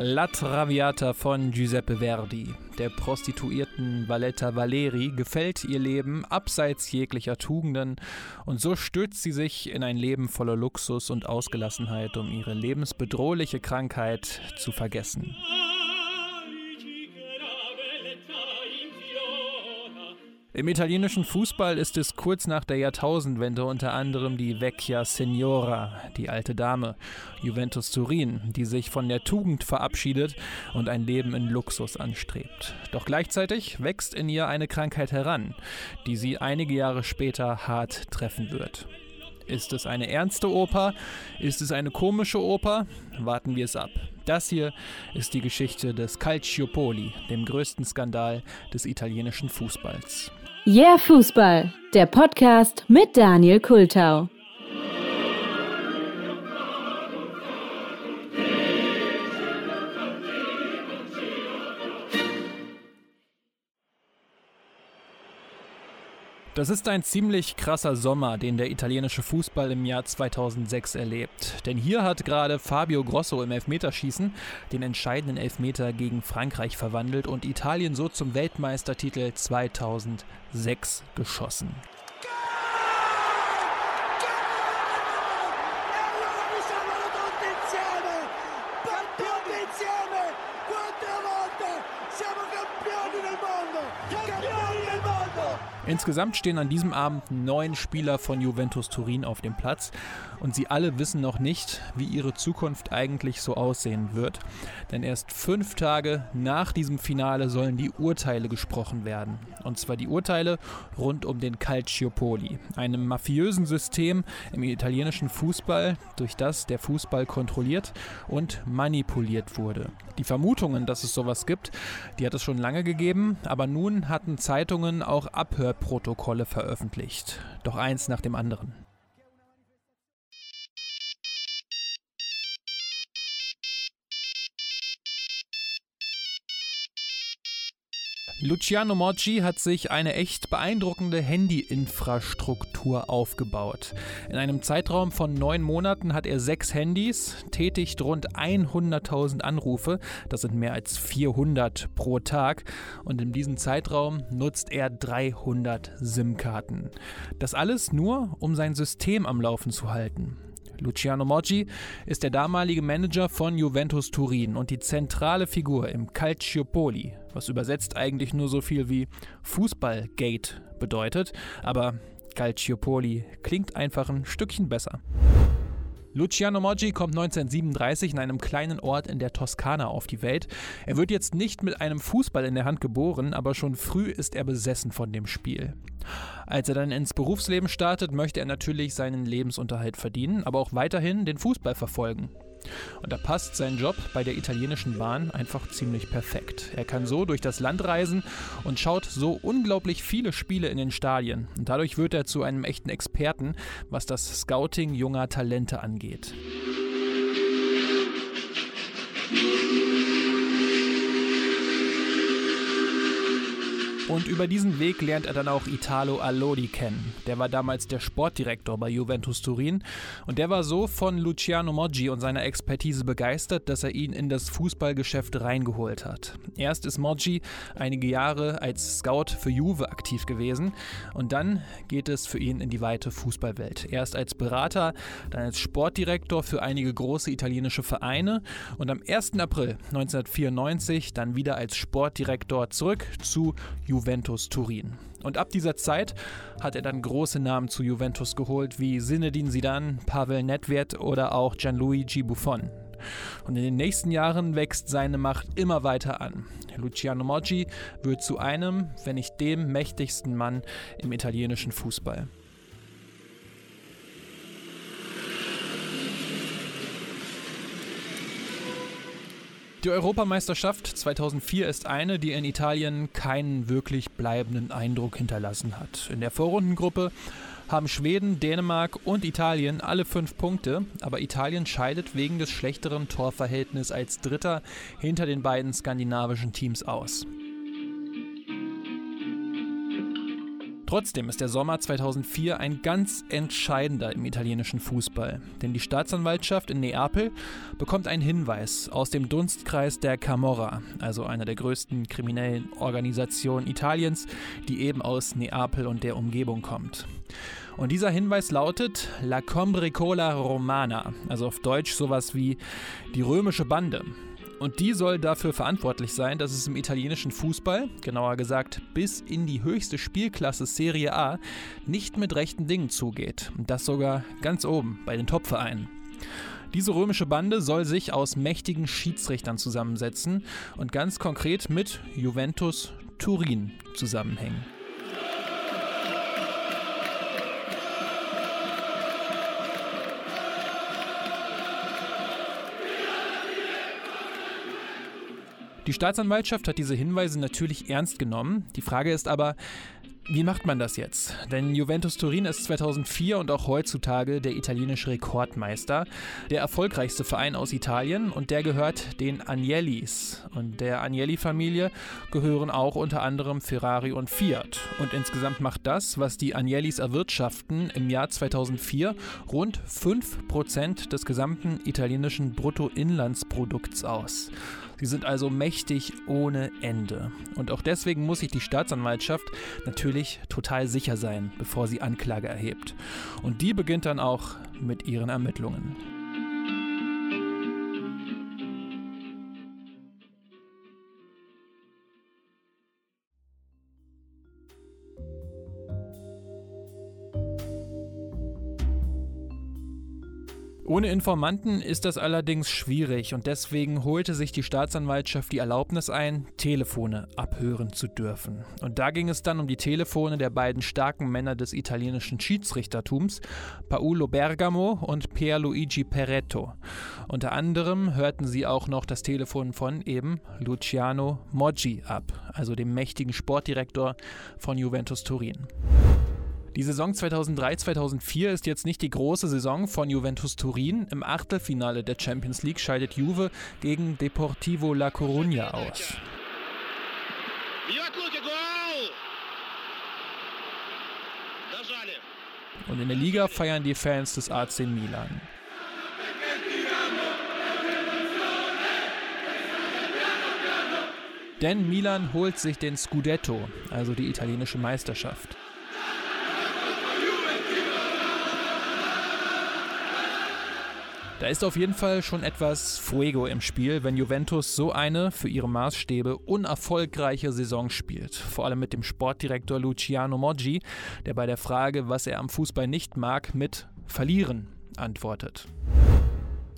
La Traviata von Giuseppe Verdi. Der Prostituierten Valletta Valeri gefällt ihr Leben abseits jeglicher Tugenden und so stürzt sie sich in ein Leben voller Luxus und Ausgelassenheit, um ihre lebensbedrohliche Krankheit zu vergessen. Im italienischen Fußball ist es kurz nach der Jahrtausendwende unter anderem die Vecchia Signora, die alte Dame, Juventus Turin, die sich von der Tugend verabschiedet und ein Leben in Luxus anstrebt. Doch gleichzeitig wächst in ihr eine Krankheit heran, die sie einige Jahre später hart treffen wird. Ist es eine ernste Oper? Ist es eine komische Oper? Warten wir es ab. Das hier ist die Geschichte des Calciopoli, dem größten Skandal des italienischen Fußballs. Yeah Fußball, der Podcast mit Daniel Kultau. Das ist ein ziemlich krasser Sommer, den der italienische Fußball im Jahr 2006 erlebt. Denn hier hat gerade Fabio Grosso im Elfmeterschießen den entscheidenden Elfmeter gegen Frankreich verwandelt und Italien so zum Weltmeistertitel 2006 geschossen. Insgesamt stehen an diesem Abend neun Spieler von Juventus Turin auf dem Platz und sie alle wissen noch nicht, wie ihre Zukunft eigentlich so aussehen wird. Denn erst fünf Tage nach diesem Finale sollen die Urteile gesprochen werden. Und zwar die Urteile rund um den Calciopoli, einem mafiösen System im italienischen Fußball, durch das der Fußball kontrolliert und manipuliert wurde. Die Vermutungen, dass es sowas gibt, die hat es schon lange gegeben, aber nun hatten Zeitungen auch Abhör Protokolle veröffentlicht, doch eins nach dem anderen. Luciano Moggi hat sich eine echt beeindruckende Handy-Infrastruktur aufgebaut. In einem Zeitraum von neun Monaten hat er sechs Handys, tätigt rund 100.000 Anrufe, das sind mehr als 400 pro Tag, und in diesem Zeitraum nutzt er 300 SIM-Karten. Das alles nur, um sein System am Laufen zu halten. Luciano Moggi ist der damalige Manager von Juventus Turin und die zentrale Figur im Calciopoli, was übersetzt eigentlich nur so viel wie Fußballgate bedeutet, aber Calciopoli klingt einfach ein Stückchen besser. Luciano Moggi kommt 1937 in einem kleinen Ort in der Toskana auf die Welt. Er wird jetzt nicht mit einem Fußball in der Hand geboren, aber schon früh ist er besessen von dem Spiel. Als er dann ins Berufsleben startet, möchte er natürlich seinen Lebensunterhalt verdienen, aber auch weiterhin den Fußball verfolgen. Und da passt sein Job bei der italienischen Bahn einfach ziemlich perfekt. Er kann so durch das Land reisen und schaut so unglaublich viele Spiele in den Stadien. Und dadurch wird er zu einem echten Experten, was das Scouting junger Talente angeht. Und über diesen Weg lernt er dann auch Italo Allodi kennen. Der war damals der Sportdirektor bei Juventus Turin und der war so von Luciano Moggi und seiner Expertise begeistert, dass er ihn in das Fußballgeschäft reingeholt hat. Erst ist Moggi einige Jahre als Scout für Juve aktiv gewesen und dann geht es für ihn in die weite Fußballwelt. Erst als Berater, dann als Sportdirektor für einige große italienische Vereine und am 1. April 1994 dann wieder als Sportdirektor zurück zu Juve Juventus Turin. Und ab dieser Zeit hat er dann große Namen zu Juventus geholt, wie Zinedine Zidane, Pavel Nedved oder auch Gianluigi Buffon. Und in den nächsten Jahren wächst seine Macht immer weiter an. Luciano Moggi wird zu einem, wenn nicht dem mächtigsten Mann im italienischen Fußball. Die Europameisterschaft 2004 ist eine, die in Italien keinen wirklich bleibenden Eindruck hinterlassen hat. In der Vorrundengruppe haben Schweden, Dänemark und Italien alle fünf Punkte, aber Italien scheidet wegen des schlechteren Torverhältnisses als Dritter hinter den beiden skandinavischen Teams aus. Trotzdem ist der Sommer 2004 ein ganz entscheidender im italienischen Fußball, denn die Staatsanwaltschaft in Neapel bekommt einen Hinweis aus dem Dunstkreis der Camorra, also einer der größten kriminellen Organisationen Italiens, die eben aus Neapel und der Umgebung kommt. Und dieser Hinweis lautet La Combricola Romana, also auf Deutsch sowas wie die römische Bande. Und die soll dafür verantwortlich sein, dass es im italienischen Fußball, genauer gesagt bis in die höchste Spielklasse Serie A, nicht mit rechten Dingen zugeht. Und das sogar ganz oben bei den Topvereinen. Diese römische Bande soll sich aus mächtigen Schiedsrichtern zusammensetzen und ganz konkret mit Juventus Turin zusammenhängen. Die Staatsanwaltschaft hat diese Hinweise natürlich ernst genommen. Die Frage ist aber, wie macht man das jetzt? Denn Juventus Turin ist 2004 und auch heutzutage der italienische Rekordmeister, der erfolgreichste Verein aus Italien und der gehört den Agnellis. Und der Agnelli-Familie gehören auch unter anderem Ferrari und Fiat. Und insgesamt macht das, was die Agnellis erwirtschaften, im Jahr 2004 rund 5% des gesamten italienischen Bruttoinlandsprodukts aus. Sie sind also mächtig ohne Ende. Und auch deswegen muss sich die Staatsanwaltschaft natürlich total sicher sein, bevor sie Anklage erhebt. Und die beginnt dann auch mit ihren Ermittlungen. Ohne Informanten ist das allerdings schwierig und deswegen holte sich die Staatsanwaltschaft die Erlaubnis ein, Telefone abhören zu dürfen. Und da ging es dann um die Telefone der beiden starken Männer des italienischen Schiedsrichtertums, Paolo Bergamo und Pierluigi Peretto. Unter anderem hörten sie auch noch das Telefon von eben Luciano Moggi ab, also dem mächtigen Sportdirektor von Juventus Turin. Die Saison 2003-2004 ist jetzt nicht die große Saison von Juventus Turin. Im Achtelfinale der Champions League scheidet Juve gegen Deportivo La Coruña aus. Und in der Liga feiern die Fans des AC Milan. Denn Milan holt sich den Scudetto, also die italienische Meisterschaft. Da ist auf jeden Fall schon etwas Fuego im Spiel, wenn Juventus so eine für ihre Maßstäbe unerfolgreiche Saison spielt. Vor allem mit dem Sportdirektor Luciano Moggi, der bei der Frage, was er am Fußball nicht mag, mit Verlieren antwortet.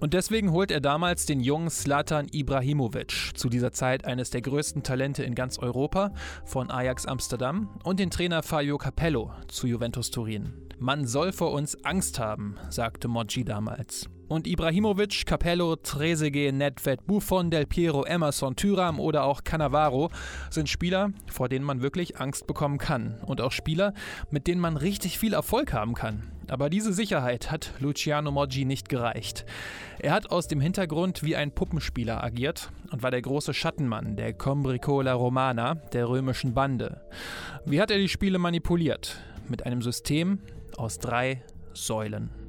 Und deswegen holt er damals den jungen Slatan Ibrahimovic, zu dieser Zeit eines der größten Talente in ganz Europa, von Ajax Amsterdam, und den Trainer Fabio Capello zu Juventus Turin. Man soll vor uns Angst haben, sagte Moggi damals. Und Ibrahimovic, Capello, Trezeguet, Nedved, Buffon, Del Piero, Emerson, Tyram oder auch Cannavaro sind Spieler, vor denen man wirklich Angst bekommen kann. Und auch Spieler, mit denen man richtig viel Erfolg haben kann. Aber diese Sicherheit hat Luciano Moggi nicht gereicht. Er hat aus dem Hintergrund wie ein Puppenspieler agiert und war der große Schattenmann der Combricola Romana, der römischen Bande. Wie hat er die Spiele manipuliert? Mit einem System, aus drei Säulen.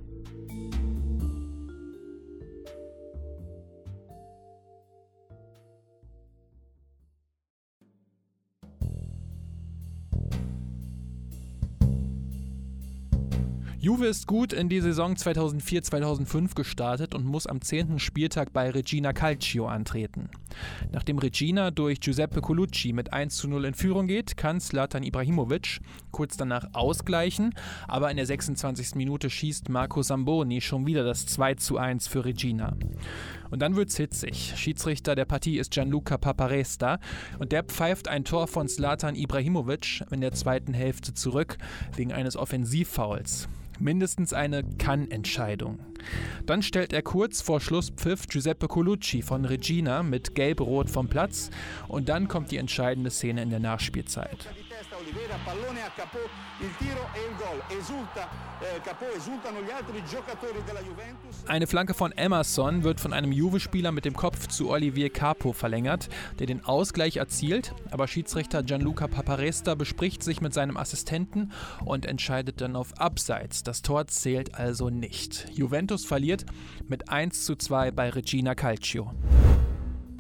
Ist gut in die Saison 2004-2005 gestartet und muss am 10. Spieltag bei Regina Calcio antreten. Nachdem Regina durch Giuseppe Colucci mit 1 zu 0 in Führung geht, kann Zlatan Ibrahimovic kurz danach ausgleichen, aber in der 26. Minute schießt Marco Samboni schon wieder das 2 zu 1 für Regina. Und dann wird's hitzig. Schiedsrichter der Partie ist Gianluca Paparesta und der pfeift ein Tor von Zlatan Ibrahimovic in der zweiten Hälfte zurück wegen eines Offensivfouls mindestens eine Kann-Entscheidung. Dann stellt er kurz vor Schlusspfiff Giuseppe Colucci von Regina mit gelb-rot vom Platz und dann kommt die entscheidende Szene in der Nachspielzeit. Eine Flanke von Emerson wird von einem Juve-Spieler mit dem Kopf zu Olivier Capo verlängert, der den Ausgleich erzielt, aber Schiedsrichter Gianluca Paparesta bespricht sich mit seinem Assistenten und entscheidet dann auf Abseits. Das Tor zählt also nicht. Juventus verliert mit 1 zu 2 bei Regina Calcio.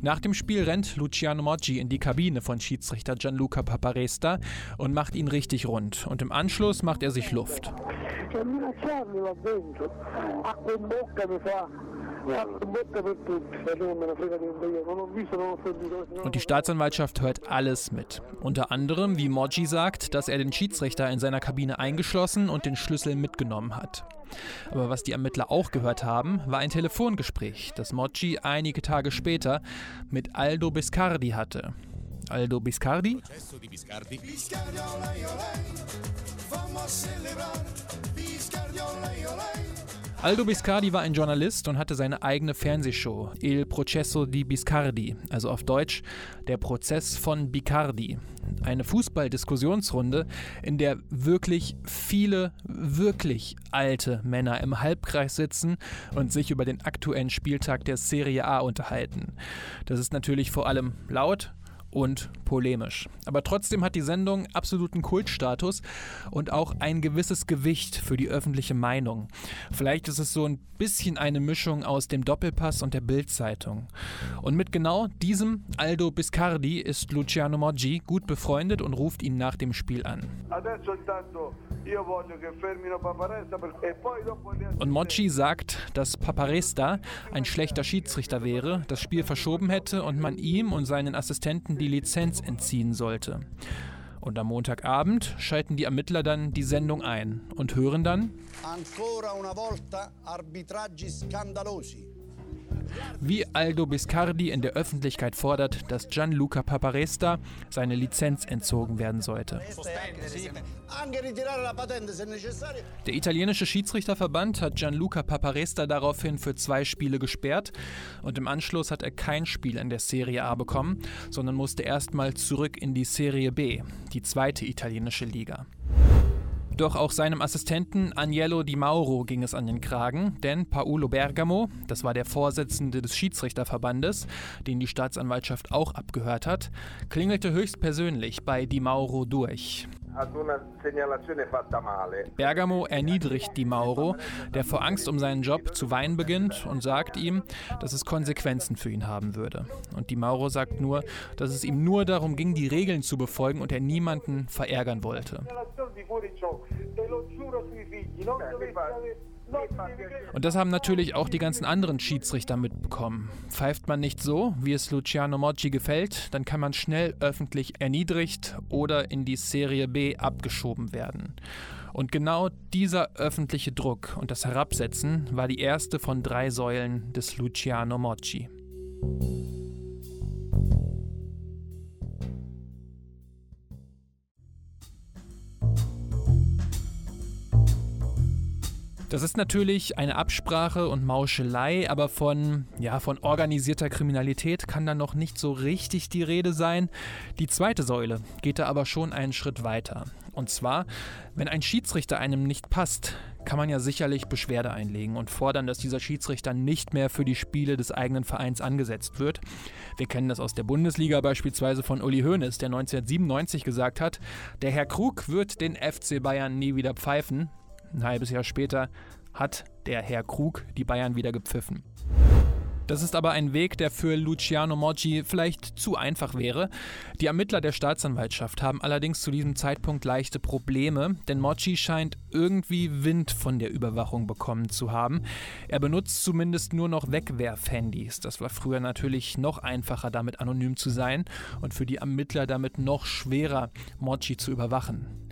Nach dem Spiel rennt Luciano Moggi in die Kabine von Schiedsrichter Gianluca Paparesta und macht ihn richtig rund. Und im Anschluss macht er sich Luft. Und die Staatsanwaltschaft hört alles mit. Unter anderem, wie Moggi sagt, dass er den Schiedsrichter in seiner Kabine eingeschlossen und den Schlüssel mitgenommen hat. Aber was die Ermittler auch gehört haben, war ein Telefongespräch, das Moggi einige Tage später mit Aldo Biscardi hatte. Aldo Biscardi? Biscardi. Biscardi. Aldo Biscardi war ein Journalist und hatte seine eigene Fernsehshow, Il Processo di Biscardi, also auf Deutsch der Prozess von Bicardi. Eine Fußballdiskussionsrunde, in der wirklich viele, wirklich alte Männer im Halbkreis sitzen und sich über den aktuellen Spieltag der Serie A unterhalten. Das ist natürlich vor allem laut, und polemisch. Aber trotzdem hat die Sendung absoluten Kultstatus und auch ein gewisses Gewicht für die öffentliche Meinung. Vielleicht ist es so ein bisschen eine Mischung aus dem Doppelpass und der Bildzeitung. Und mit genau diesem Aldo Biscardi ist Luciano Moggi gut befreundet und ruft ihn nach dem Spiel an. Und Moggi sagt, dass Paparesta ein schlechter Schiedsrichter wäre, das Spiel verschoben hätte und man ihm und seinen Assistenten die Lizenz entziehen sollte. Und am Montagabend schalten die Ermittler dann die Sendung ein und hören dann Ancora una volta arbitraggi scandalosi. Wie Aldo Biscardi in der Öffentlichkeit fordert, dass Gianluca Paparesta seine Lizenz entzogen werden sollte. Der italienische Schiedsrichterverband hat Gianluca Paparesta daraufhin für zwei Spiele gesperrt und im Anschluss hat er kein Spiel in der Serie A bekommen, sondern musste erstmal zurück in die Serie B, die zweite italienische Liga. Doch auch seinem Assistenten Agnello Di Mauro ging es an den Kragen, denn Paolo Bergamo, das war der Vorsitzende des Schiedsrichterverbandes, den die Staatsanwaltschaft auch abgehört hat, klingelte höchstpersönlich bei Di Mauro durch. Bergamo erniedrigt Di Mauro, der vor Angst um seinen Job zu weinen beginnt und sagt ihm, dass es Konsequenzen für ihn haben würde. Und Di Mauro sagt nur, dass es ihm nur darum ging, die Regeln zu befolgen und er niemanden verärgern wollte. Und das haben natürlich auch die ganzen anderen Schiedsrichter mitbekommen. Pfeift man nicht so, wie es Luciano Moggi gefällt, dann kann man schnell öffentlich erniedrigt oder in die Serie B abgeschoben werden. Und genau dieser öffentliche Druck und das Herabsetzen war die erste von drei Säulen des Luciano Moggi. Das ist natürlich eine Absprache und Mauschelei, aber von, ja, von organisierter Kriminalität kann da noch nicht so richtig die Rede sein. Die zweite Säule geht da aber schon einen Schritt weiter. Und zwar, wenn ein Schiedsrichter einem nicht passt, kann man ja sicherlich Beschwerde einlegen und fordern, dass dieser Schiedsrichter nicht mehr für die Spiele des eigenen Vereins angesetzt wird. Wir kennen das aus der Bundesliga beispielsweise von Uli Hoeneß, der 1997 gesagt hat, der Herr Krug wird den FC Bayern nie wieder pfeifen. Ein halbes Jahr später hat der Herr Krug die Bayern wieder gepfiffen. Das ist aber ein Weg, der für Luciano Moggi vielleicht zu einfach wäre. Die Ermittler der Staatsanwaltschaft haben allerdings zu diesem Zeitpunkt leichte Probleme, denn Moggi scheint irgendwie Wind von der Überwachung bekommen zu haben. Er benutzt zumindest nur noch Wegwerfhandys. Das war früher natürlich noch einfacher, damit anonym zu sein und für die Ermittler damit noch schwerer, Moggi zu überwachen.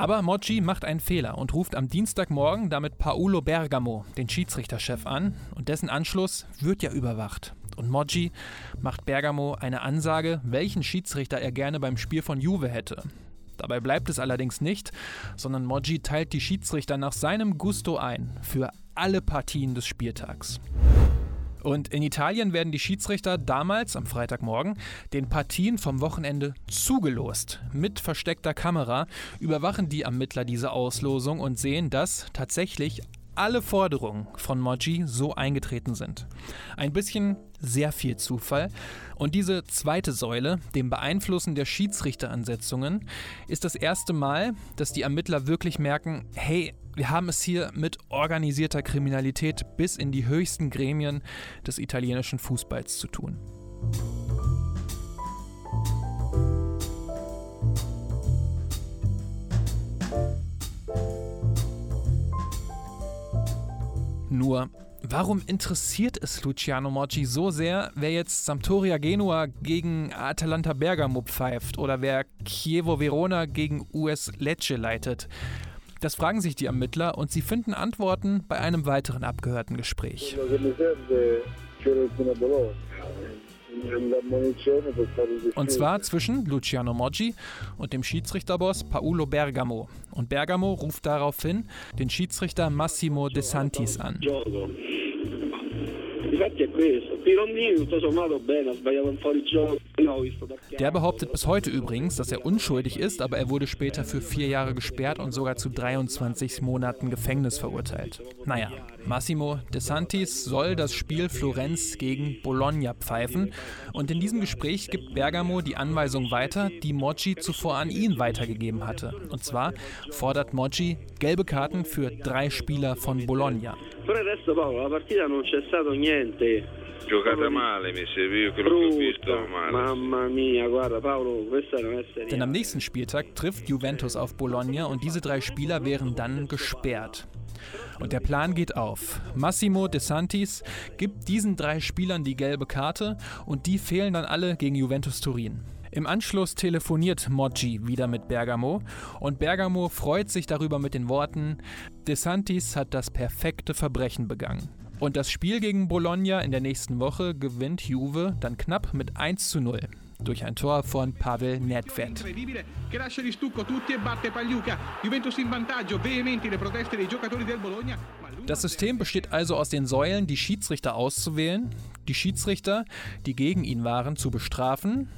Aber Moggi macht einen Fehler und ruft am Dienstagmorgen damit Paolo Bergamo, den Schiedsrichterchef, an und dessen Anschluss wird ja überwacht. Und Moggi macht Bergamo eine Ansage, welchen Schiedsrichter er gerne beim Spiel von Juve hätte. Dabei bleibt es allerdings nicht, sondern Moggi teilt die Schiedsrichter nach seinem Gusto ein für alle Partien des Spieltags. Und in Italien werden die Schiedsrichter damals am Freitagmorgen den Partien vom Wochenende zugelost. Mit versteckter Kamera überwachen die Ermittler diese Auslosung und sehen, dass tatsächlich alle Forderungen von Moji so eingetreten sind. Ein bisschen sehr viel Zufall. Und diese zweite Säule, dem Beeinflussen der Schiedsrichteransetzungen, ist das erste Mal, dass die Ermittler wirklich merken, hey, wir haben es hier mit organisierter Kriminalität bis in die höchsten Gremien des italienischen Fußballs zu tun. Nur, warum interessiert es Luciano Moggi so sehr, wer jetzt Sampdoria Genua gegen Atalanta Bergamo pfeift oder wer Chievo Verona gegen US Lecce leitet? Das fragen sich die Ermittler und sie finden Antworten bei einem weiteren abgehörten Gespräch. Und zwar zwischen Luciano Moggi und dem Schiedsrichterboss Paolo Bergamo. Und Bergamo ruft daraufhin den Schiedsrichter Massimo De Santis an. Der behauptet bis heute übrigens, dass er unschuldig ist, aber er wurde später für vier Jahre gesperrt und sogar zu 23 Monaten Gefängnis verurteilt. Naja, Massimo De Santis soll das Spiel Florenz gegen Bologna pfeifen und in diesem Gespräch gibt Bergamo die Anweisung weiter, die Moggi zuvor an ihn weitergegeben hatte. Und zwar fordert Moggi gelbe Karten für drei Spieler von Bologna. Per il resto Paolo, la partita non c'è stato niente giocata male, mi serviva quello che ho visto male. Mamma mia, guarda Paolo, questa non è seria. Denn am nächsten Spieltag trifft Juventus auf Bologna und diese drei Spieler wären dann gesperrt. Und der Plan geht auf. Massimo De Santis gibt diesen drei Spielern die gelbe Karte und die fehlen dann alle gegen Juventus Turin. Im Anschluss telefoniert Moggi wieder mit Bergamo und Bergamo freut sich darüber mit den Worten: De Santis hat das perfekte Verbrechen begangen. Und das Spiel gegen Bologna in der nächsten Woche gewinnt Juve dann knapp mit 1 zu 0 durch ein Tor von Pavel Nedved. Das System besteht also aus den Säulen, die Schiedsrichter auszuwählen, die Schiedsrichter, die gegen ihn waren, zu bestrafen,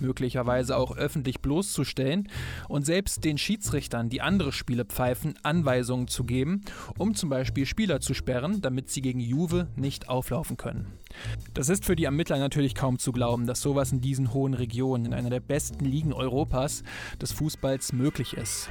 möglicherweise auch öffentlich bloßzustellen und selbst den Schiedsrichtern, die andere Spiele pfeifen, Anweisungen zu geben, um zum Beispiel Spieler zu sperren, damit sie gegen Juve nicht auflaufen können. Das ist für die Ermittler natürlich kaum zu glauben, dass sowas in diesen hohen Regionen, in einer der besten Ligen Europas des Fußballs möglich ist.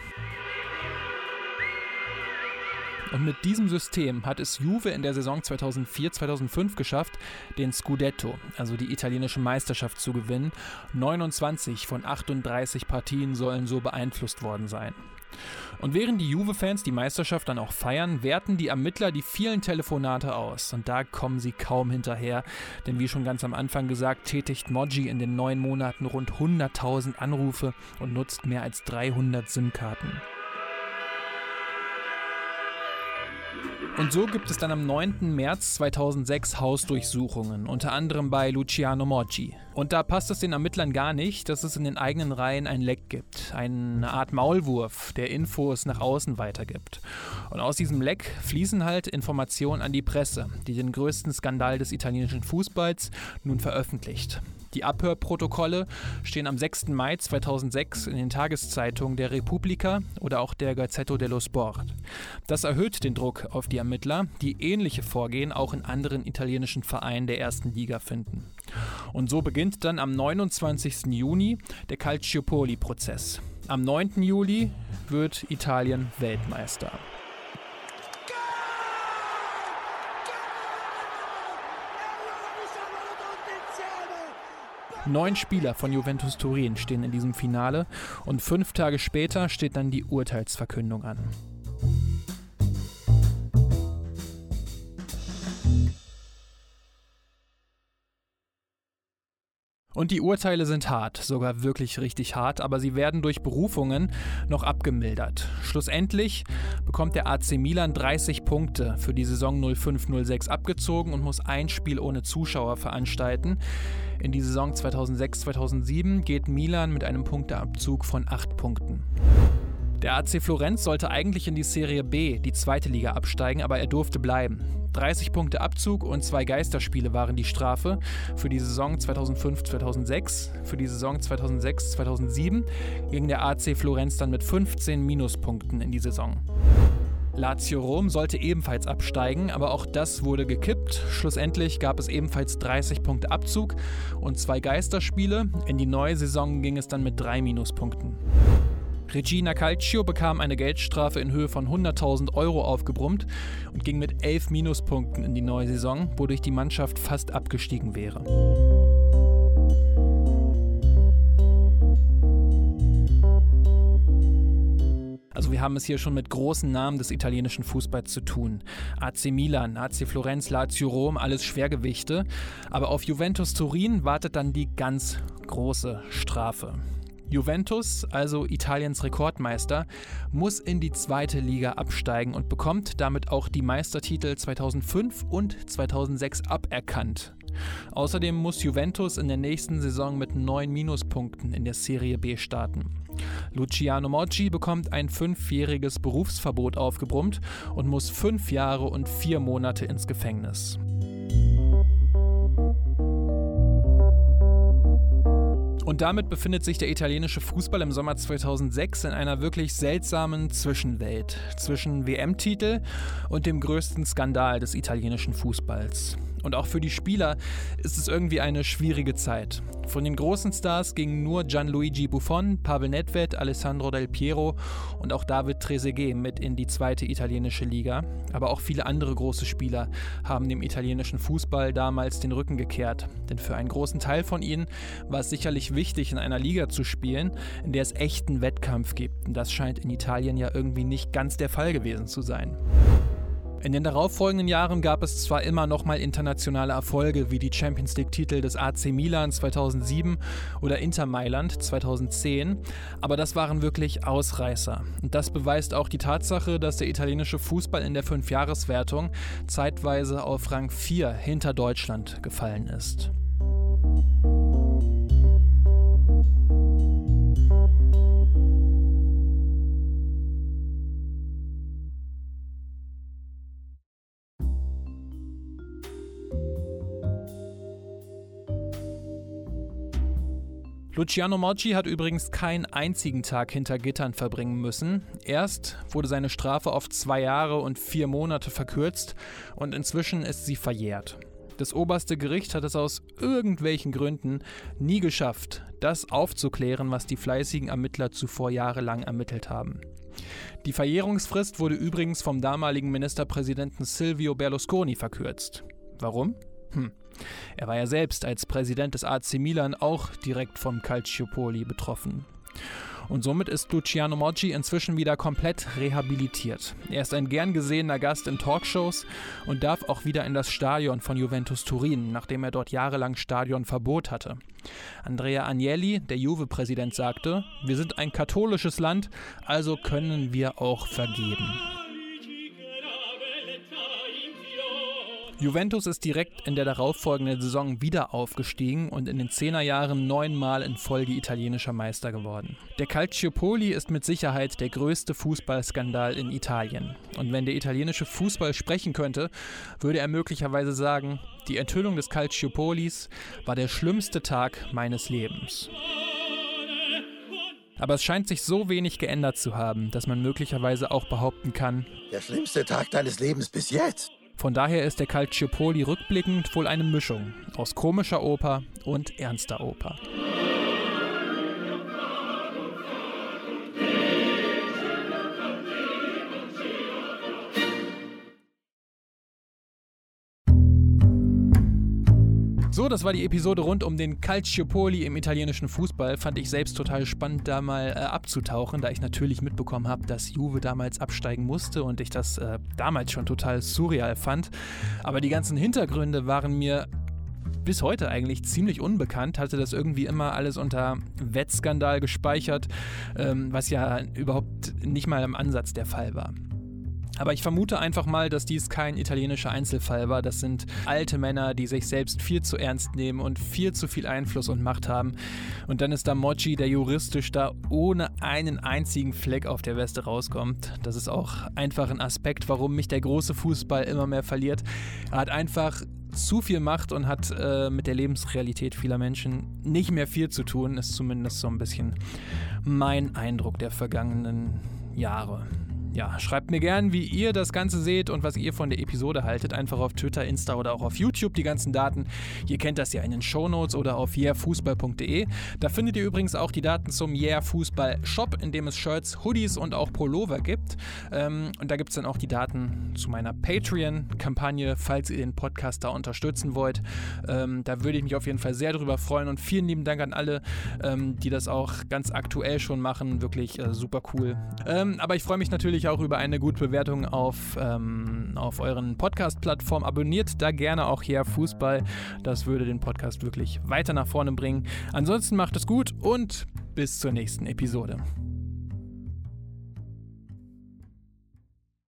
Und mit diesem System hat es Juve in der Saison 2004-2005 geschafft, den Scudetto, also die italienische Meisterschaft, zu gewinnen. 29 von 38 Partien sollen so beeinflusst worden sein. Und während die Juve-Fans die Meisterschaft dann auch feiern, werten die Ermittler die vielen Telefonate aus. Und da kommen sie kaum hinterher, denn wie schon ganz am Anfang gesagt, tätigt Moggi in den neun Monaten rund 100.000 Anrufe und nutzt mehr als 300 SIM-Karten. Und so gibt es dann am 9. März 2006 Hausdurchsuchungen, unter anderem bei Luciano Moggi. Und da passt es den Ermittlern gar nicht, dass es in den eigenen Reihen ein Leck gibt, eine Art Maulwurf, der Infos nach außen weitergibt. Und aus diesem Leck fließen halt Informationen an die Presse, die den größten Skandal des italienischen Fußballs nun veröffentlicht. Die Abhörprotokolle stehen am 6. Mai 2006 in den Tageszeitungen der Repubblica oder auch der Gazzetto dello Sport. Das erhöht den Druck auf die Ermittler, die ähnliche Vorgehen auch in anderen italienischen Vereinen der ersten Liga finden. Und so beginnt dann am 29. Juni der Calciopoli-Prozess. Am 9. Juli wird Italien Weltmeister. Neun Spieler von Juventus Turin stehen in diesem Finale und fünf Tage später steht dann die Urteilsverkündung an. Und die Urteile sind hart, sogar wirklich richtig hart, aber sie werden durch Berufungen noch abgemildert. Schlussendlich bekommt der AC Milan 30 Punkte für die Saison 05-06 abgezogen und muss ein Spiel ohne Zuschauer veranstalten. In die Saison 2006-2007 geht Milan mit einem Punkteabzug von 8 Punkten. Der AC Florenz sollte eigentlich in die Serie B, die zweite Liga, absteigen, aber er durfte bleiben. 30 Punkte Abzug und zwei Geisterspiele waren die Strafe für die Saison 2005-2006, für die Saison 2006-2007 ging der AC Florenz dann mit 15 Minuspunkten in die Saison. Lazio Rom sollte ebenfalls absteigen, aber auch das wurde gekippt. Schlussendlich gab es ebenfalls 30 Punkte Abzug und zwei Geisterspiele. In die neue Saison ging es dann mit drei Minuspunkten. Regina Calcio bekam eine Geldstrafe in Höhe von 100.000 Euro aufgebrummt und ging mit elf Minuspunkten in die neue Saison, wodurch die Mannschaft fast abgestiegen wäre. Also wir haben es hier schon mit großen Namen des italienischen Fußballs zu tun. AC Milan, AC Florenz, Lazio Rom, alles Schwergewichte. Aber auf Juventus Turin wartet dann die ganz große Strafe. Juventus, also Italiens Rekordmeister, muss in die zweite Liga absteigen und bekommt damit auch die Meistertitel 2005 und 2006 aberkannt. Außerdem muss Juventus in der nächsten Saison mit neun Minuspunkten in der Serie B starten. Luciano Moggi bekommt ein fünfjähriges Berufsverbot aufgebrummt und muss fünf Jahre und vier Monate ins Gefängnis. Und damit befindet sich der italienische Fußball im Sommer 2006 in einer wirklich seltsamen Zwischenwelt zwischen WM-Titel und dem größten Skandal des italienischen Fußballs. Und auch für die Spieler ist es irgendwie eine schwierige Zeit. Von den großen Stars gingen nur Gianluigi Buffon, Pavel Nedved, Alessandro Del Piero und auch David Trezeguet mit in die zweite italienische Liga. Aber auch viele andere große Spieler haben dem italienischen Fußball damals den Rücken gekehrt. Denn für einen großen Teil von ihnen war es sicherlich wichtig, in einer Liga zu spielen, in der es echten Wettkampf gibt. Und das scheint in Italien ja irgendwie nicht ganz der Fall gewesen zu sein. In den darauffolgenden Jahren gab es zwar immer noch mal internationale Erfolge wie die Champions League-Titel des AC Milan 2007 oder Inter Mailand 2010, aber das waren wirklich Ausreißer. Und das beweist auch die Tatsache, dass der italienische Fußball in der Fünfjahreswertung zeitweise auf Rang 4 hinter Deutschland gefallen ist. Luciano Moggi hat übrigens keinen einzigen Tag hinter Gittern verbringen müssen. Erst wurde seine Strafe auf zwei Jahre und vier Monate verkürzt und inzwischen ist sie verjährt. Das oberste Gericht hat es aus irgendwelchen Gründen nie geschafft, das aufzuklären, was die fleißigen Ermittler zuvor jahrelang ermittelt haben. Die Verjährungsfrist wurde übrigens vom damaligen Ministerpräsidenten Silvio Berlusconi verkürzt. Warum? Hm. Er war ja selbst als Präsident des AC Milan auch direkt vom Calciopoli betroffen. Und somit ist Luciano Moggi inzwischen wieder komplett rehabilitiert. Er ist ein gern gesehener Gast in Talkshows und darf auch wieder in das Stadion von Juventus Turin, nachdem er dort jahrelang Stadionverbot hatte. Andrea Agnelli, der Juve-Präsident, sagte, wir sind ein katholisches Land, also können wir auch vergeben. Juventus ist direkt in der darauffolgenden Saison wieder aufgestiegen und in den Zehnerjahren neunmal in Folge italienischer Meister geworden. Der Calciopoli ist mit Sicherheit der größte Fußballskandal in Italien. Und wenn der italienische Fußball sprechen könnte, würde er möglicherweise sagen, die Enthüllung des Calciopolis war der schlimmste Tag meines Lebens. Aber es scheint sich so wenig geändert zu haben, dass man möglicherweise auch behaupten kann, der schlimmste Tag deines Lebens bis jetzt. Von daher ist der Calciopoli rückblickend wohl eine Mischung aus komischer Oper und ernster Oper. Das war die Episode rund um den Calciopoli im italienischen Fußball. Fand ich selbst total spannend, da mal äh, abzutauchen, da ich natürlich mitbekommen habe, dass Juve damals absteigen musste und ich das äh, damals schon total surreal fand. Aber die ganzen Hintergründe waren mir bis heute eigentlich ziemlich unbekannt, hatte das irgendwie immer alles unter Wettskandal gespeichert, ähm, was ja überhaupt nicht mal im Ansatz der Fall war. Aber ich vermute einfach mal, dass dies kein italienischer Einzelfall war. Das sind alte Männer, die sich selbst viel zu ernst nehmen und viel zu viel Einfluss und Macht haben. Und dann ist da Mochi, der juristisch da ohne einen einzigen Fleck auf der Weste rauskommt. Das ist auch einfach ein Aspekt, warum mich der große Fußball immer mehr verliert. Er hat einfach zu viel Macht und hat äh, mit der Lebensrealität vieler Menschen nicht mehr viel zu tun, ist zumindest so ein bisschen mein Eindruck der vergangenen Jahre. Ja, schreibt mir gern, wie ihr das Ganze seht und was ihr von der Episode haltet. Einfach auf Twitter, Insta oder auch auf YouTube die ganzen Daten. Ihr kennt das ja in den Shownotes oder auf yeahfußball.de. Da findet ihr übrigens auch die Daten zum Yeah Fußball Shop, in dem es Shirts, Hoodies und auch Pullover gibt. Ähm, und da gibt es dann auch die Daten zu meiner Patreon-Kampagne, falls ihr den Podcast da unterstützen wollt. Ähm, da würde ich mich auf jeden Fall sehr drüber freuen und vielen lieben Dank an alle, ähm, die das auch ganz aktuell schon machen. Wirklich äh, super cool. Ähm, aber ich freue mich natürlich auch über eine gute Bewertung auf, ähm, auf euren Podcast-Plattformen. Abonniert da gerne auch hier Fußball. Das würde den Podcast wirklich weiter nach vorne bringen. Ansonsten macht es gut und bis zur nächsten Episode.